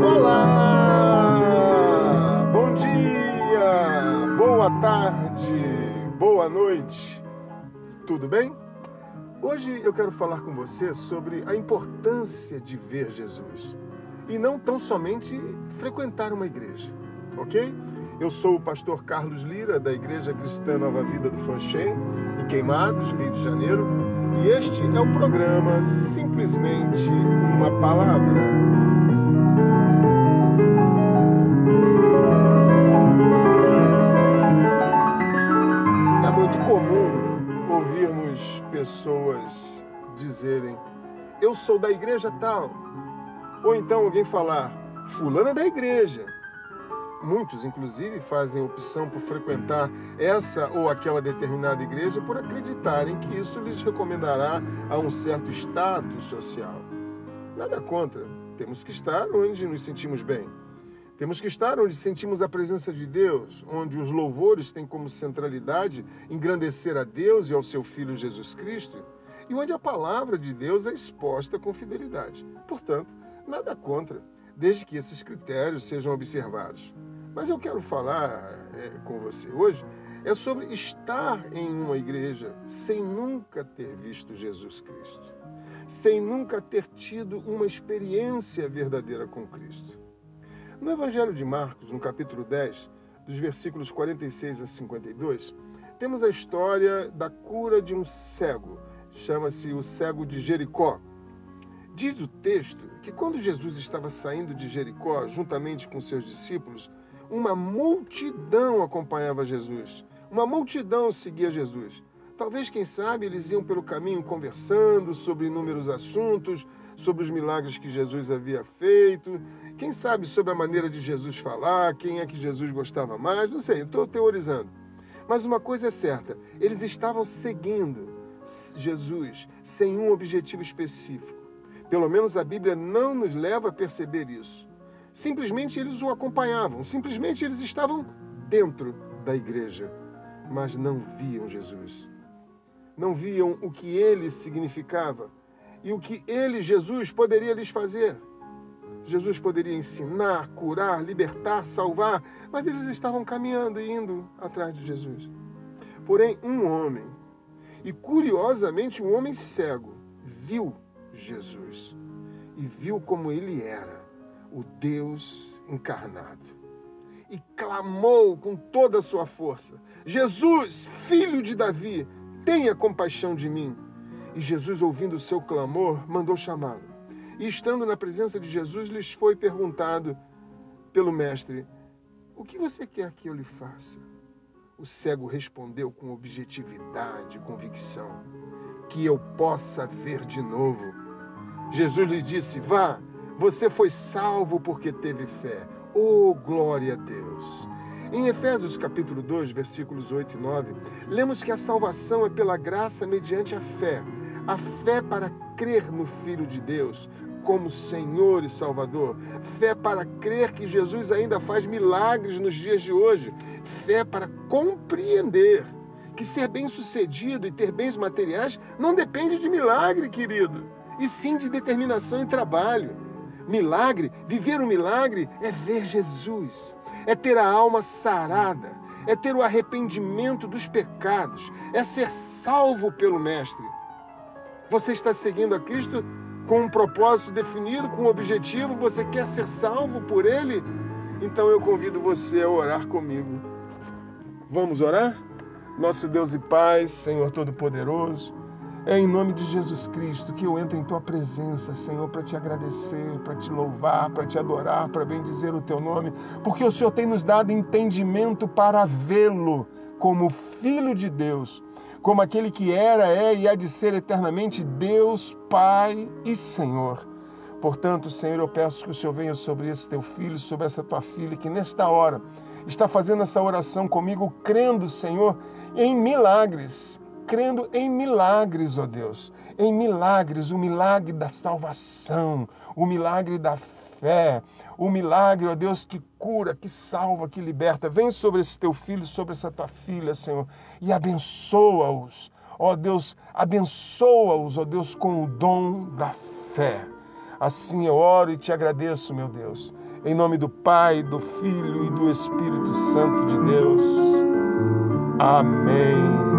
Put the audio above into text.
Olá! Bom dia! Boa tarde! Boa noite! Tudo bem? Hoje eu quero falar com você sobre a importância de ver Jesus e não tão somente frequentar uma igreja, ok? Eu sou o pastor Carlos Lira, da Igreja Cristã Nova Vida do Fanchen, em Queimados, Rio de Janeiro, e este é o programa Simplesmente uma Palavra. É muito comum ouvirmos pessoas dizerem: Eu sou da igreja tal. Ou então alguém falar: Fulano é da igreja. Muitos, inclusive, fazem opção por frequentar essa ou aquela determinada igreja por acreditarem que isso lhes recomendará a um certo status social. Nada contra, temos que estar onde nos sentimos bem. Temos que estar onde sentimos a presença de Deus, onde os louvores têm como centralidade engrandecer a Deus e ao seu Filho Jesus Cristo, e onde a palavra de Deus é exposta com fidelidade. Portanto, nada contra, desde que esses critérios sejam observados. Mas eu quero falar é, com você hoje é sobre estar em uma igreja sem nunca ter visto Jesus Cristo, sem nunca ter tido uma experiência verdadeira com Cristo. No Evangelho de Marcos, no capítulo 10, dos versículos 46 a 52, temos a história da cura de um cego, chama-se o cego de Jericó. Diz o texto que quando Jesus estava saindo de Jericó, juntamente com seus discípulos, uma multidão acompanhava Jesus. Uma multidão seguia Jesus. Talvez, quem sabe, eles iam pelo caminho conversando sobre inúmeros assuntos, sobre os milagres que Jesus havia feito, quem sabe sobre a maneira de Jesus falar, quem é que Jesus gostava mais, não sei, estou teorizando. Mas uma coisa é certa, eles estavam seguindo Jesus sem um objetivo específico. Pelo menos a Bíblia não nos leva a perceber isso. Simplesmente eles o acompanhavam, simplesmente eles estavam dentro da igreja, mas não viam Jesus. Não viam o que ele significava e o que ele, Jesus, poderia lhes fazer. Jesus poderia ensinar, curar, libertar, salvar, mas eles estavam caminhando e indo atrás de Jesus. Porém, um homem, e curiosamente um homem cego, viu Jesus e viu como ele era o Deus encarnado. E clamou com toda a sua força: Jesus, filho de Davi, tenha compaixão de mim. E Jesus, ouvindo o seu clamor, mandou chamá-lo. E estando na presença de Jesus, lhes foi perguntado pelo Mestre: O que você quer que eu lhe faça? O cego respondeu com objetividade e convicção: Que eu possa ver de novo. Jesus lhe disse: Vá, você foi salvo porque teve fé. Oh, glória a Deus! Em Efésios capítulo 2, versículos 8 e 9, lemos que a salvação é pela graça mediante a fé. A fé para crer no Filho de Deus como Senhor e Salvador. Fé para crer que Jesus ainda faz milagres nos dias de hoje. Fé para compreender que ser bem-sucedido e ter bens materiais não depende de milagre, querido, e sim de determinação e trabalho. Milagre, viver um milagre é ver Jesus, é ter a alma sarada, é ter o arrependimento dos pecados, é ser salvo pelo Mestre. Você está seguindo a Cristo com um propósito definido, com um objetivo, você quer ser salvo por Ele? Então eu convido você a orar comigo. Vamos orar? Nosso Deus e Pai, Senhor Todo-Poderoso, é em nome de Jesus Cristo que eu entro em tua presença, Senhor, para te agradecer, para te louvar, para te adorar, para bendizer o teu nome, porque o Senhor tem nos dado entendimento para vê-lo como filho de Deus, como aquele que era, é e há de ser eternamente Deus, Pai e Senhor. Portanto, Senhor, eu peço que o Senhor venha sobre esse teu filho, sobre essa tua filha, que nesta hora está fazendo essa oração comigo, crendo, Senhor, em milagres, crendo em milagres, ó Deus, em milagres, o milagre da salvação, o milagre da fé. O milagre, ó Deus, que cura, que salva, que liberta. Vem sobre esse teu filho, sobre essa tua filha, Senhor, e abençoa-os. Ó Deus, abençoa-os, ó Deus, com o dom da fé. Assim eu oro e te agradeço, meu Deus. Em nome do Pai, do Filho e do Espírito Santo de Deus. Amém.